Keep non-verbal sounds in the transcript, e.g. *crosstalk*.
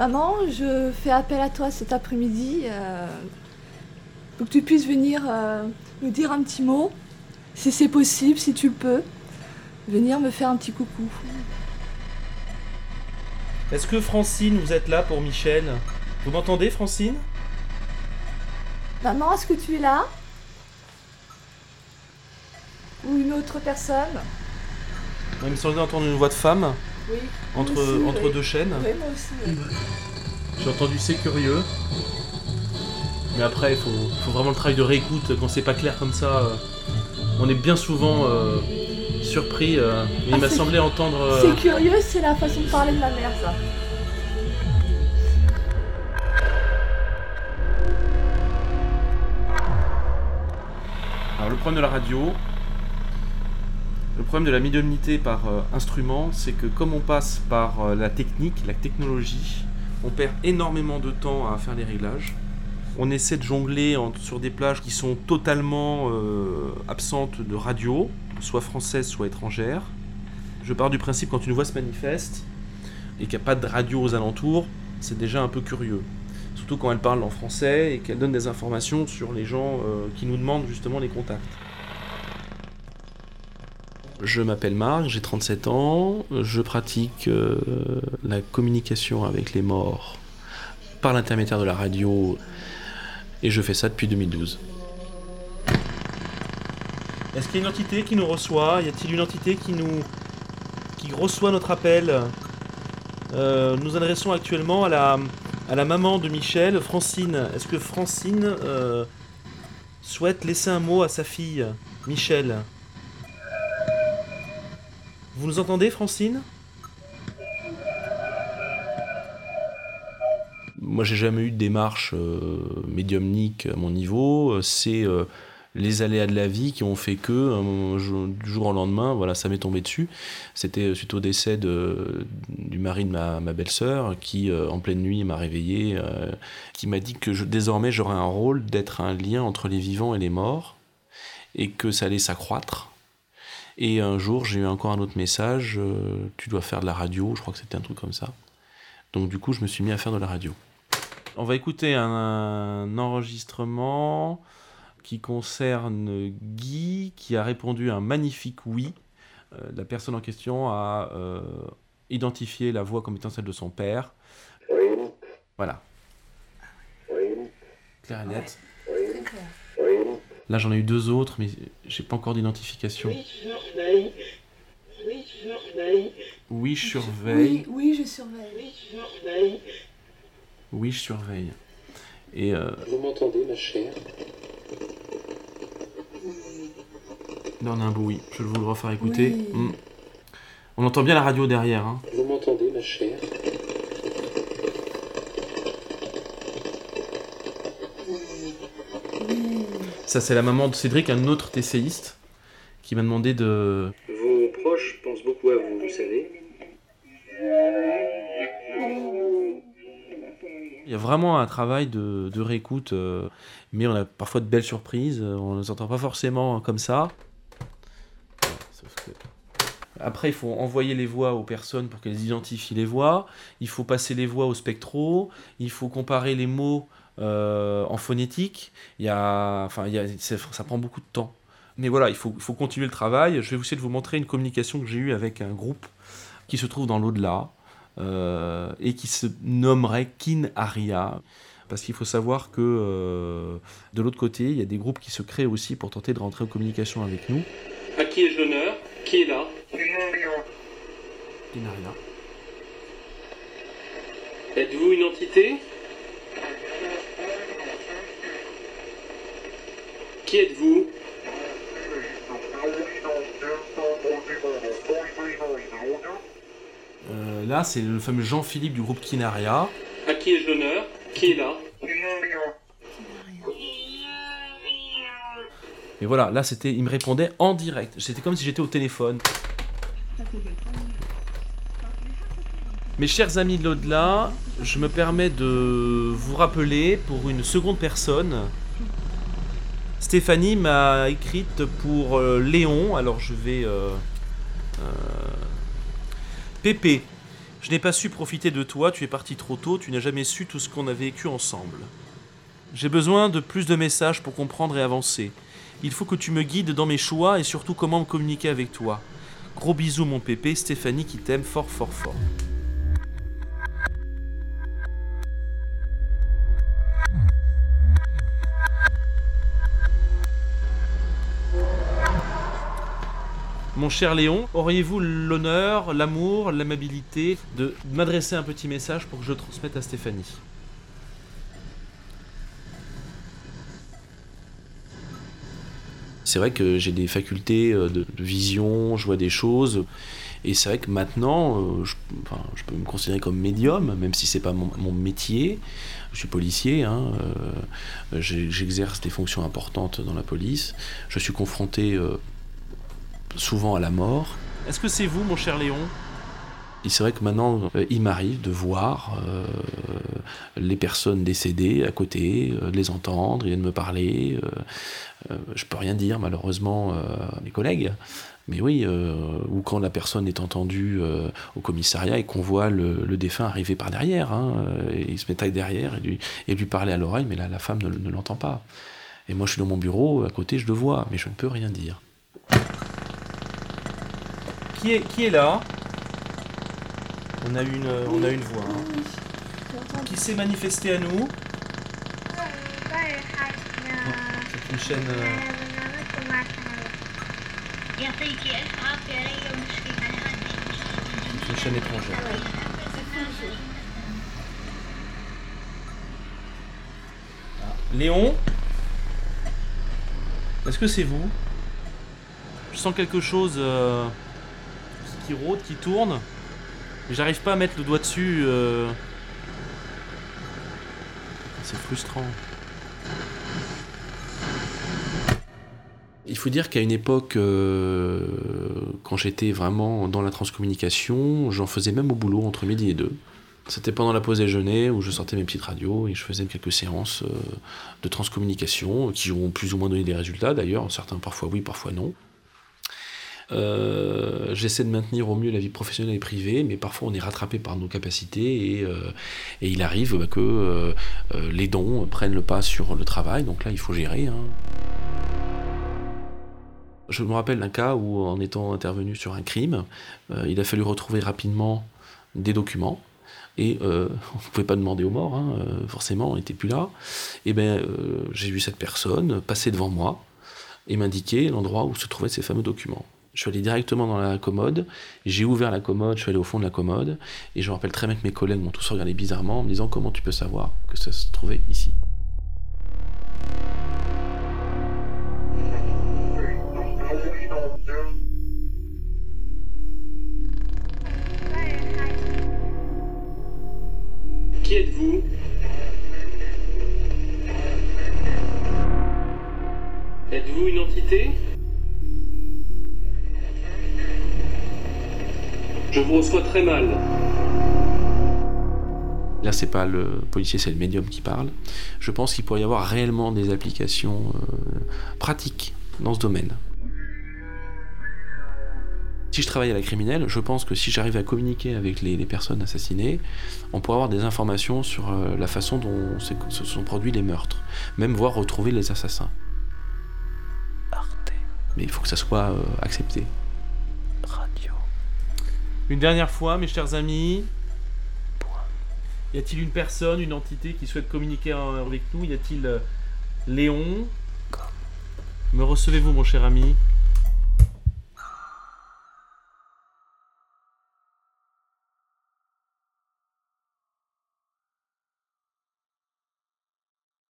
Maman, je fais appel à toi cet après-midi euh, pour que tu puisses venir euh, nous dire un petit mot, si c'est possible, si tu le peux. Venir me faire un petit coucou. Est-ce que Francine, vous êtes là pour Michel? Vous m'entendez, Francine? Maman, est-ce que tu es là? Ou une autre personne? Il me semblait d'entendre une voix de femme Oui. entre, aussi, entre oui. deux chaînes. Oui, moi aussi. oui. J'ai entendu c'est curieux. Mais après, il faut, faut vraiment le travail de réécoute quand c'est pas clair comme ça. euh, on est bien souvent euh, surpris. euh, mais il Ah, m'a semblé entendre. euh, C'est curieux, c'est la façon de parler de ma mère, ça. Alors le problème de la radio, problème de la médiumnité par euh, instrument, c'est que comme on passe par euh, la technique, la technologie, on perd énormément de temps à faire les réglages. On essaie de jongler sur des plages qui sont totalement euh, absentes de radio, soit française, soit étrangère. Je pars du principe quand une voix se manifeste et qu'il n'y a pas de radio aux alentours, c'est déjà un peu curieux. Surtout quand elle parle en français et qu'elle donne des informations sur les gens qui nous demandent justement les contacts. Je m'appelle Marc, j'ai 37 ans, je pratique euh, la communication avec les morts par l'intermédiaire de la radio et je fais ça depuis 2012. Est-ce qu'il y a une entité qui nous reçoit? Y a-t-il une entité qui nous qui reçoit notre appel? Euh, Nous adressons actuellement à la à la maman de Michel, Francine. Est-ce que Francine euh, souhaite laisser un mot à sa fille, Michel? Vous nous entendez, Francine? Moi, j'ai jamais eu de démarche euh, médiumnique à mon niveau. C'est euh, les aléas de la vie qui ont fait que, du jour au lendemain, voilà, ça m'est tombé dessus. C'était euh, suite au décès du mari de ma, belle-sœur qui, en pleine nuit, m'a réveillé, qui m'a dit que désormais j'aurais un rôle d'être un lien entre les vivants et les morts, et que ça allait s'accroître. Et un jour, j'ai eu encore un autre message, euh, tu dois faire de la radio, je crois que c'était un truc comme ça. Donc du coup, je me suis mis à faire de la radio. On va écouter un, un enregistrement qui concerne Guy, qui a répondu un magnifique oui. Euh, la personne en question a euh, identifié la voix comme étant celle de son père. Voilà. Claire et nette. Là, j'en ai eu deux autres, mais j'ai pas encore d'identification. Surveille. Oui, surveille. Oui, je surveille. Oui, oui, je surveille. Oui, surveille. Oui, je surveille. Et euh, Vous m'entendez, ma chère? Là, on a un beau oui. Je vais vous le refaire écouter. Oui. Mm. On entend bien la radio derrière. Hein. Vous m'entendez, ma chère? Ça, c'est la maman de Cédric, un autre TCiste, qui m'a demandé de. Vos proches pensent beaucoup à vous, vous savez. Il y a vraiment un travail de, de réécoute, euh, mais on a parfois de belles surprises. euh, On ne les entend pas forcément comme ça. Sauf que- Après, il faut envoyer les voix aux personnes pour qu'elles identifient les voix. Il faut passer les voix au spectro. Il faut comparer les mots euh, en phonétique. Il y a, enfin, il y a, ça prend beaucoup de temps. Mais voilà, il faut, continuer le travail. Je vais essayer de vous montrer une communication que j'ai eue avec un groupe qui se trouve dans l'au-delà euh, et qui se nommerait Kin Aria. Parce qu'il faut savoir que euh, de l'autre côté, il y a des groupes qui se créent aussi pour tenter de rentrer en communication avec nous. À qui ai-je l'honneur? Qui est là? Kin Aria. Êtes-vous une entité? Qui êtes-vous? Là, c'est le fameux Jean-Philippe du groupe Kin Aria. À qui ai-je l'honneur Qui est là Et voilà, là, c'était, il me répondait en direct. C'était comme si j'étais au téléphone. Mes chers amis de l'au-delà, je me permets de vous rappeler pour une seconde personne. Stéphanie m'a écrite pour euh, Léon, alors je vais... euh, euh, Pépé. Je n'ai pas su profiter de toi, tu es parti trop tôt, tu n'as jamais su tout ce qu'on a vécu ensemble. J'ai besoin de plus de messages pour comprendre et avancer. Il faut que tu me guides dans mes choix et surtout comment me communiquer avec toi. Gros bisous mon pépé, Stéphanie qui t'aime fort fort fort. Mon cher Léon, auriez-vous l'honneur, l'amour, l'amabilité de m'adresser un petit message pour que je transmette à Stéphanie? C'est vrai que j'ai des facultés euh, de vision, je vois des choses. Et c'est vrai que maintenant, euh, je, enfin, je peux me considérer comme médium, même si c'est pas mon, métier. Je suis policier, hein, euh, j'exerce des fonctions importantes dans la police. Je suis confronté souvent à la mort. Est-ce que c'est vous, mon cher Léon? Et c'est vrai que maintenant, euh, il m'arrive de voir euh, les personnes décédées à côté, euh, de les entendre, ils viennent me parler. Je peux rien dire malheureusement à mes collègues. Mais oui, ou quand la personne est entendue au commissariat et qu'on voit le, le défunt arriver par derrière, hein, et il se met taille derrière et lui, et lui parler à l'oreille, mais là, la femme ne, ne l'entend pas. Et moi, je suis dans mon bureau, à côté, je le vois, mais je ne peux rien dire qui est, qui est là On a une, on a une voix. Hein. Qui s'est manifestée à nous C'est une chaîne. Euh, c'est une chaîne étrangère. Ah, Léon Est-ce que c'est vous? Je sens quelque chose... Euh, qui, rôde, qui tourne. Mais j'arrive pas à mettre le doigt dessus. euh. C'est frustrant. Il faut dire qu'à une époque, euh, quand j'étais vraiment dans la transcommunication, j'en faisais même au boulot entre midi et deux. C'était pendant la pause déjeuner où je sortais mes petites radios et je faisais quelques séances euh, de transcommunication qui ont plus ou moins donné des résultats d'ailleurs, certains parfois oui, parfois non. Euh, J'essaie de maintenir au mieux la vie professionnelle et privée, mais parfois on est rattrapé par nos capacités et, euh, il arrive que euh, les dons prennent le pas sur le travail, donc là il faut gérer. hein. Je me rappelle d'un cas où, en étant intervenu sur un crime, il a fallu retrouver rapidement des documents. Et *laughs* on ne pouvait pas demander aux morts, hein, forcément, on n'était plus là. Et ben, euh, j'ai vu cette personne passer devant moi et m'indiquer l'endroit où se trouvaient ces fameux documents. Je suis allé directement dans la commode, j'ai ouvert la commode, je suis allé au fond de la commode, et je me rappelle très bien que mes collègues m'ont tous regardé bizarrement en me disant comment tu peux savoir que ça se trouvait ici? Je vous reçois très mal. Là, c'est pas le policier, c'est le médium qui parle. Je pense qu'il pourrait y avoir réellement des applications euh, pratiques dans ce domaine. Si je travaille à la criminelle, je pense que si j'arrive à communiquer avec les, les personnes assassinées, on pourrait avoir des informations sur euh, la façon dont se sont produits les meurtres, même voir retrouver les assassins. Mais il faut que ça soit euh, accepté. Une dernière fois, mes chers amis. Y a-t-il une personne, une entité qui souhaite communiquer avec nous? Y a-t-il euh, Léon? Me recevez-vous, mon cher ami?